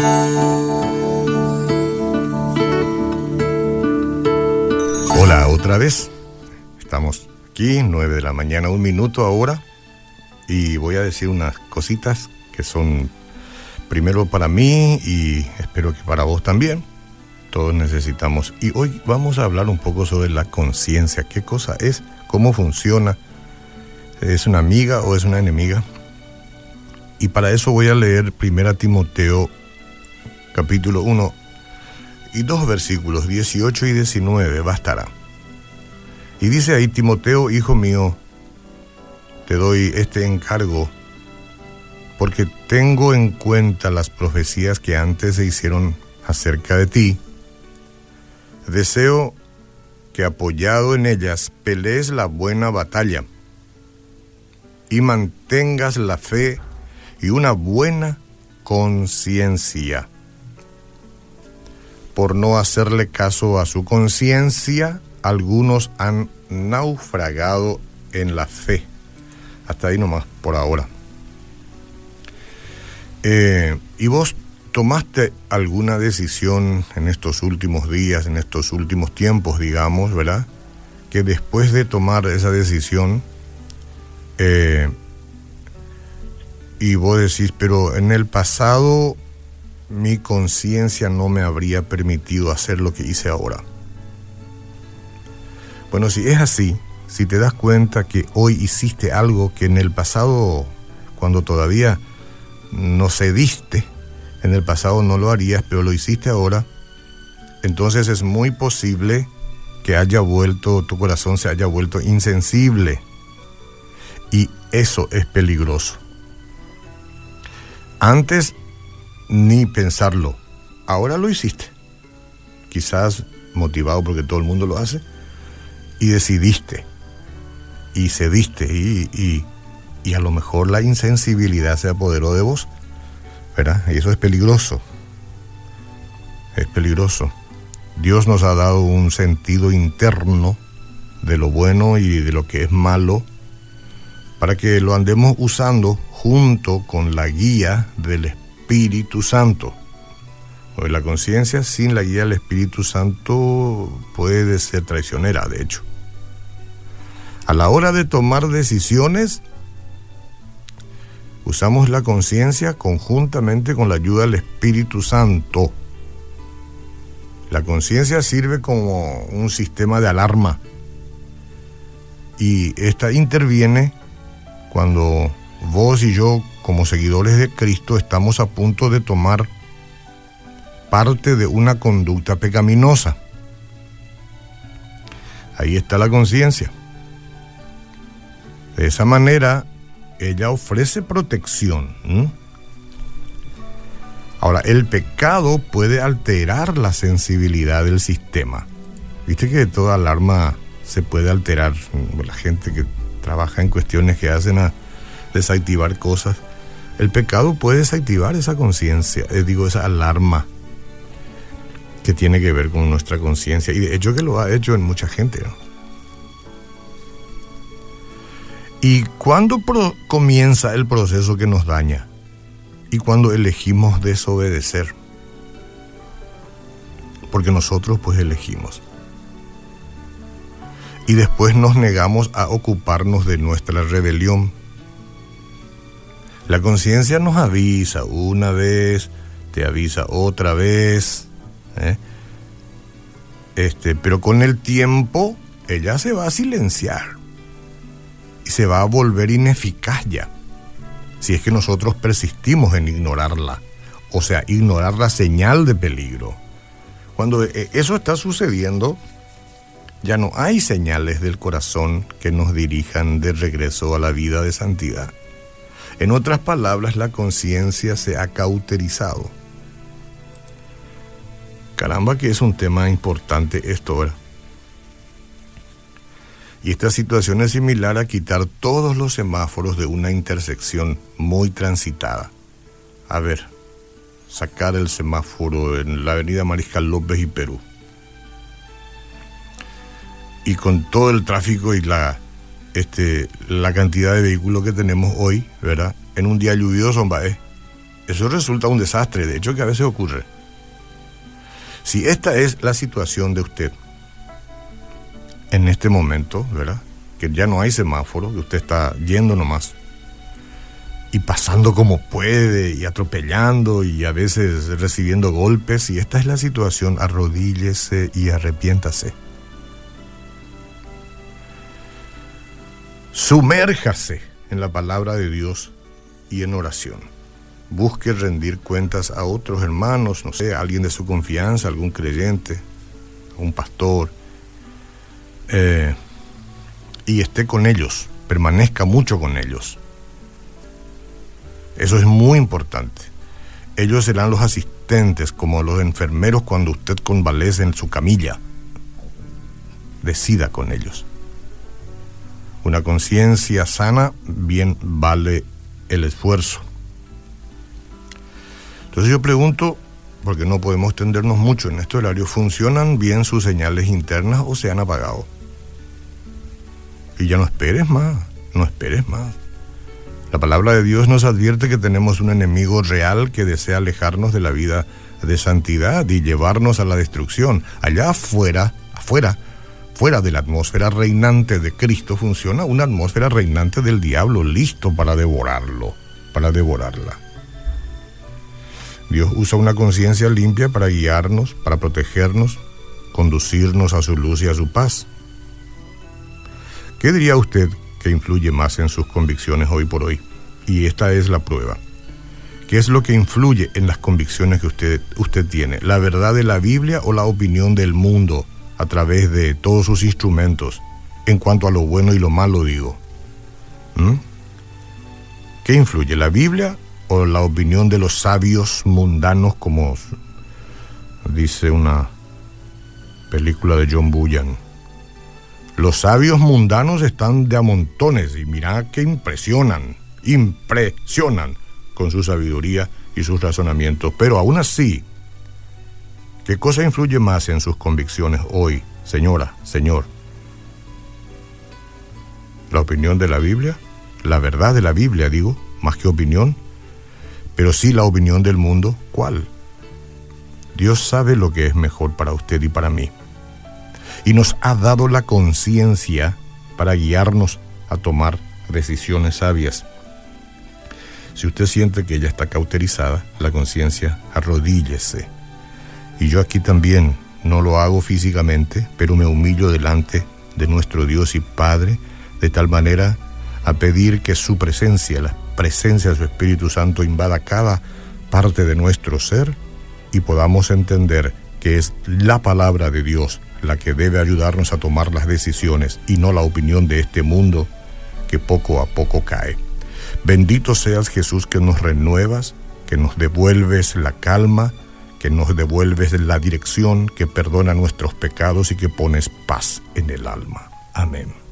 Hola, otra vez. Estamos aquí, 9 de la mañana, un minuto ahora. Y voy a decir unas cositas que son primero para mí y espero que para vos también. Todos necesitamos. Y hoy vamos a hablar un poco sobre la conciencia. ¿Qué cosa es? ¿Cómo funciona? ¿Es una amiga o es una enemiga? Y para eso voy a leer 1 Timoteo capítulo 1 y dos versículos, 18 y 19, bastará. Y dice ahí, Timoteo, hijo mío, te doy este encargo porque tengo en cuenta las profecías que antes se hicieron acerca de ti. Deseo que apoyado en ellas pelees la buena batalla y mantengas la fe y una buena conciencia. Por no hacerle caso a su conciencia, algunos han naufragado en la fe. Hasta ahí nomás, por ahora. Eh, ¿Y vos tomaste alguna decisión en estos últimos días, en estos últimos tiempos, digamos, ¿verdad? Que después de tomar esa decisión, eh, y vos decís, pero en el pasado mi conciencia no me habría permitido hacer lo que hice ahora. Bueno, si es así, si te das cuenta que hoy hiciste algo que en el pasado, cuando todavía no cediste, en el pasado no lo harías, pero lo hiciste ahora, entonces es muy posible que haya vuelto, tu corazón se haya vuelto insensible. Y eso es peligroso. Antes ni pensarlo, ahora lo hiciste. Quizás motivado porque todo el mundo lo hace, y decidiste, y cediste, y, y, y a lo mejor la insensibilidad se apoderó de vos, ¿verdad? Y eso es peligroso, es peligroso. Dios nos ha dado un sentido interno de lo bueno y de lo que es malo para que lo andemos usando junto con la guía del Espíritu Santo. Hoy la conciencia sin la guía del Espíritu Santo puede ser traicionera, de hecho. A la hora de tomar decisiones, usamos la conciencia conjuntamente con la ayuda del Espíritu Santo. La conciencia sirve como un sistema de alarma y esta interviene cuando vos y yo, como seguidores de Cristo, estamos a punto de tomar parte de una conducta pecaminosa. Ahí está la conciencia. De esa manera, ella ofrece protección. Ahora, el pecado puede alterar la sensibilidad del sistema. Viste que toda alarma se puede alterar. La gente que trabaja en cuestiones que hacen a desactivar cosas. El pecado puede desactivar esa conciencia, eh, digo, esa alarma que tiene que ver con nuestra conciencia. Y de hecho que lo ha hecho en mucha gente. ¿Y cuándo comienza el proceso que nos daña? Y cuando elegimos desobedecer. Porque nosotros pues elegimos. Y después nos negamos a ocuparnos de nuestra rebelión la conciencia nos avisa una vez, te avisa otra vez, ¿eh? este, pero con el tiempo ella se va a silenciar y se va a volver ineficaz ya, si es que nosotros persistimos en ignorarla, o sea, ignorar la señal de peligro. Cuando eh, eso está sucediendo, ya no hay señales del corazón que nos dirijan de regreso a la vida de santidad. En otras palabras, la conciencia se ha cauterizado. Caramba que es un tema importante esto ahora. Y esta situación es similar a quitar todos los semáforos de una intersección muy transitada. A ver, sacar el semáforo en la avenida Mariscal López y Perú. Y con todo el tráfico y la este, la cantidad de vehículos que tenemos hoy, ¿verdad? En un día lluvioso, ¿va? eso resulta un desastre, de hecho que a veces ocurre. Si esta es la situación de usted en este momento, ¿verdad? Que ya no hay semáforo, que usted está yendo nomás y pasando como puede y atropellando y a veces recibiendo golpes. Y esta es la situación, arrodíllese y arrepiéntase. Sumérjase en la palabra de Dios y en oración. Busque rendir cuentas a otros hermanos, no sé, alguien de su confianza, algún creyente, un pastor, eh, y esté con ellos, permanezca mucho con ellos. Eso es muy importante. Ellos serán los asistentes, como los enfermeros cuando usted convalece en su camilla. Decida con ellos. Una conciencia sana bien vale el esfuerzo. Entonces yo pregunto, porque no podemos tendernos mucho en este horario, ¿funcionan bien sus señales internas o se han apagado? Y ya no esperes más, no esperes más. La palabra de Dios nos advierte que tenemos un enemigo real que desea alejarnos de la vida de santidad y llevarnos a la destrucción. Allá afuera, afuera, Fuera de la atmósfera reinante de Cristo funciona una atmósfera reinante del diablo, listo para devorarlo, para devorarla. Dios usa una conciencia limpia para guiarnos, para protegernos, conducirnos a su luz y a su paz. ¿Qué diría usted que influye más en sus convicciones hoy por hoy? Y esta es la prueba. ¿Qué es lo que influye en las convicciones que usted, usted tiene? ¿La verdad de la Biblia o la opinión del mundo? A través de todos sus instrumentos en cuanto a lo bueno y lo malo, digo. ¿Mm? ¿Qué influye, la Biblia o la opinión de los sabios mundanos como dice una película de John Bullan? Los sabios mundanos están de a montones y mira que impresionan, impresionan con su sabiduría y sus razonamientos, pero aún así ¿Qué cosa influye más en sus convicciones hoy, señora, señor? ¿La opinión de la Biblia? La verdad de la Biblia, digo, más que opinión. Pero sí la opinión del mundo, ¿cuál? Dios sabe lo que es mejor para usted y para mí. Y nos ha dado la conciencia para guiarnos a tomar decisiones sabias. Si usted siente que ella está cauterizada, la conciencia, arrodíllese y yo aquí también no lo hago físicamente, pero me humillo delante de nuestro Dios y Padre, de tal manera a pedir que su presencia, la presencia de su Espíritu Santo invada cada parte de nuestro ser y podamos entender que es la palabra de Dios la que debe ayudarnos a tomar las decisiones y no la opinión de este mundo que poco a poco cae. Bendito seas Jesús que nos renuevas, que nos devuelves la calma, que nos devuelves la dirección, que perdona nuestros pecados y que pones paz en el alma. Amén.